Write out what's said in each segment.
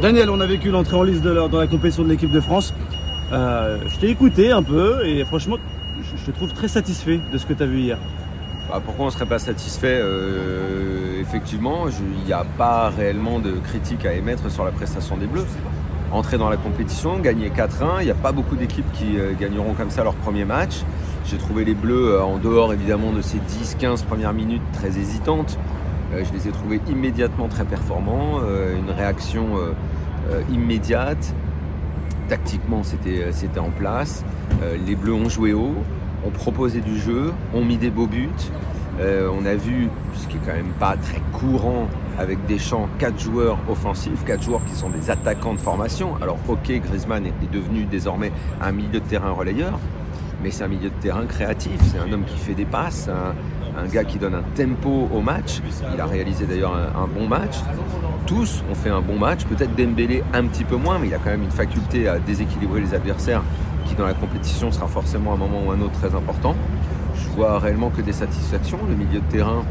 Daniel, on a vécu l'entrée en liste dans la compétition de l'équipe de France. Euh, je t'ai écouté un peu et franchement, je te trouve très satisfait de ce que tu as vu hier. Bah, pourquoi on ne serait pas satisfait euh, Effectivement, il n'y a pas réellement de critique à émettre sur la prestation des Bleus. Entrer dans la compétition, gagner 4-1, il n'y a pas beaucoup d'équipes qui euh, gagneront comme ça leur premier match. J'ai trouvé les Bleus, en dehors évidemment de ces 10-15 premières minutes très hésitantes, je les ai trouvés immédiatement très performants, une réaction immédiate, tactiquement c'était euh, en place. Euh, les Bleus ont joué haut, ont proposé du jeu, ont mis des beaux buts. Euh, on a vu, ce qui est quand même pas très courant avec des champs, quatre joueurs offensifs, quatre joueurs qui sont des attaquants de formation. Alors ok, Griezmann est, devenu désormais un milieu de terrain relayeur, mais c'est un milieu de terrain créatif. C'est un homme qui fait des passes, un, gars qui donne un tempo au match. Il a réalisé d'ailleurs un, bon match tous ont fait un bon match. Peut-être Dembélé un petit peu moins, mais il a quand même une faculté à déséquilibrer les adversaires qui dans la compétition sera forcément à un moment ou un autre très important. Je vois réellement que des satisfactions. Le milieu de terrain,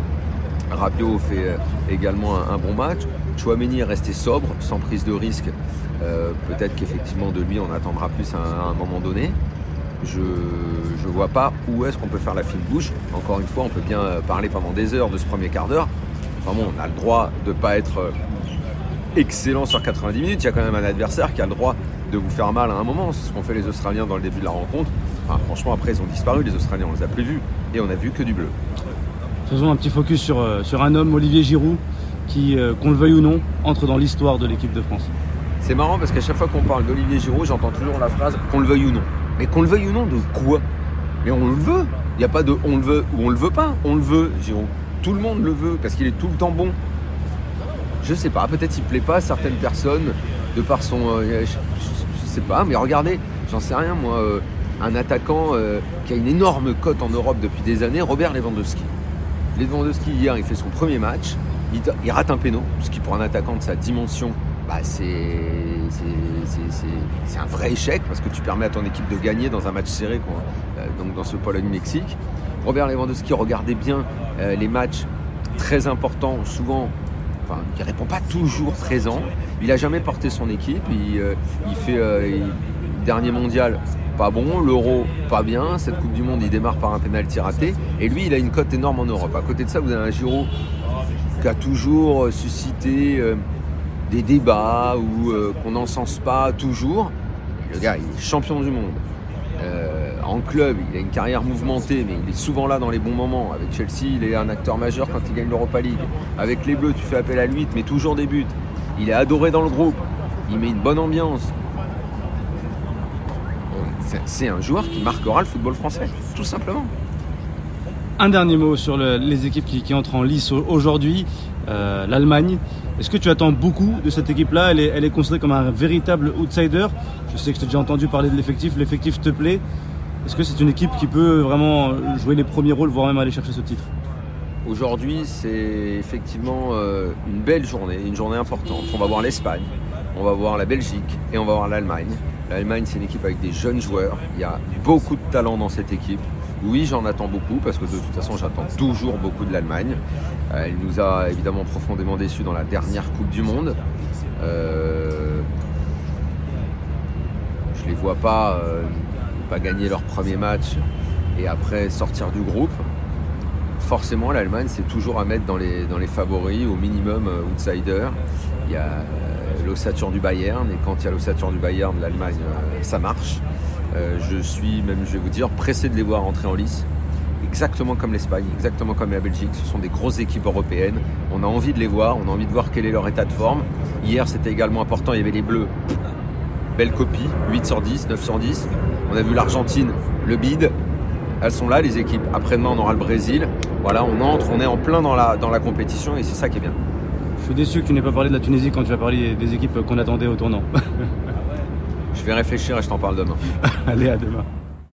Rabiot fait euh, également un, bon match. Chouameni est resté sobre, sans prise de risque. Euh, peut-être qu'effectivement de lui on attendra plus à un, moment donné. Je ne vois pas où est-ce qu'on peut faire la fine bouche. Encore une fois, on peut bien euh, parler pendant des heures de ce premier quart d'heure. Enfin bon, on a le droit de ne pas être excellent sur 90 minutes. Il y a quand même un adversaire qui a le droit de vous faire mal à un moment. C'est ce qu'ont fait les Australiens dans le début de la rencontre. franchement, après, ils ont disparu, les Australiens, on les a plus vus. Et on a vu que du bleu. Faisons un petit focus sur, euh, sur un homme, Olivier Giroud, qui, euh, qu'on le veuille ou non, entre dans l'histoire de l'équipe de France. C'est marrant parce qu'à chaque fois qu'on parle d'Olivier Giroud, j'entends toujours la phrase qu'on le veuille ou non. Mais qu'on le veuille ou non de quoi Mais on le veut. Il n'y a pas de on le veut ou on le veut pas. On le veut. Tout le monde le veut parce qu'il est tout le temps bon je sais pas, peut-être il plaît pas à certaines personnes de par son. Euh, je, sais pas, mais regardez, j'en sais rien moi, euh, un attaquant euh, qui a une énorme cote en Europe depuis des années, Robert Lewandowski. Lewandowski hier, il fait son premier match, il, rate un péno, ce qui pour un attaquant de sa dimension, bah, c'est un vrai échec parce que tu permets à ton équipe de gagner dans un match serré, donc dans ce Pologne-Mexique. Robert Lewandowski, regardez bien les matchs très importants, souvent il répond pas toujours présent. Il n'a jamais porté son équipe. Il, euh, fait euh, dernier mondial pas bon, l'euro pas bien, cette Coupe du Monde il démarre par un pénalty raté, et lui il a une cote énorme en Europe. À côté de ça, vous avez un Giro qui a toujours euh, suscité des débats ou qu'on n'encense pas toujours. Le gars, il est champion du monde en club, il a une carrière mouvementée, mais il est souvent là dans les bons moments. Avec Chelsea, il est un acteur majeur quand il gagne l'Europa League. Avec les Bleus, tu fais appel à lui, mais toujours des buts. Il est adoré dans le groupe. Il met une bonne ambiance. C'est un joueur qui marquera le football français, tout simplement. Un dernier mot sur les équipes qui, entrent en lice aujourd'hui. Euh, L'Allemagne. Est-ce que tu attends beaucoup de cette équipe-là? Elle est, elle est considérée comme un véritable outsider. Je sais que je t'ai déjà entendu parler de l'effectif. L'effectif te plaît est-ce que c'est une équipe qui peut vraiment jouer les premiers rôles, voire même aller chercher ce titre? Aujourd'hui, c'est effectivement euh, une belle journée, une journée importante. On va voir l'Espagne, on va voir la Belgique et on va voir l'Allemagne. L'Allemagne, c'est une équipe avec des jeunes joueurs. Il y a beaucoup de talent dans cette équipe. Oui, j'en attends beaucoup parce que de toute façon, j'attends toujours beaucoup de l'Allemagne. Euh, elle nous a évidemment profondément déçus dans la dernière Coupe du Monde. Euh, je les vois pas pas gagner leur premier match et après sortir du groupe, forcément l'Allemagne c'est toujours à mettre dans les, dans les favoris, au minimum euh, outsider. Il y a euh, l'ossature du Bayern et quand il y a l'ossature du Bayern, l'Allemagne euh, ça marche. je suis même, je vais vous dire, pressé de les voir entrer en lice. Exactement comme l'Espagne, exactement comme la Belgique, ce sont des grosses équipes européennes. On a envie de les voir, on a envie de voir quel est leur état de forme. Hier c'était également important, il y avait les Bleus belle copie, 8 sur 10, 9 sur 10. On a vu l'Argentine, le bid. Elles sont là, les équipes. Après-demain, on aura le Brésil. Voilà, on entre, on est en plein dans la, dans la compétition et c'est ça qui est bien. Je suis déçu que tu n'aies pas parlé de la Tunisie quand tu as parlé des équipes qu'on attendait au tournant. je vais réfléchir et je t'en parle demain. Allez, à demain.